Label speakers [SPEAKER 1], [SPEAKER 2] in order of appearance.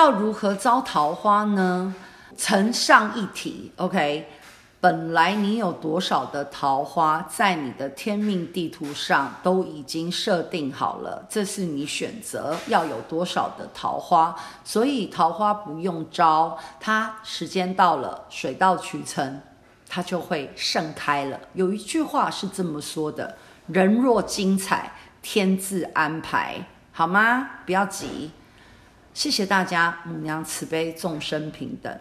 [SPEAKER 1] 要如何招桃花呢？承上一题，OK。本来你有多少的桃花，在你的天命地图上都已经设定好了，这是你选择要有多少的桃花，所以桃花不用招，它时间到了，水到渠成，它就会盛开了。有一句话是这么说的：人若精彩，天自安排，好吗？不要急，谢谢大家，母娘慈悲，众生平等。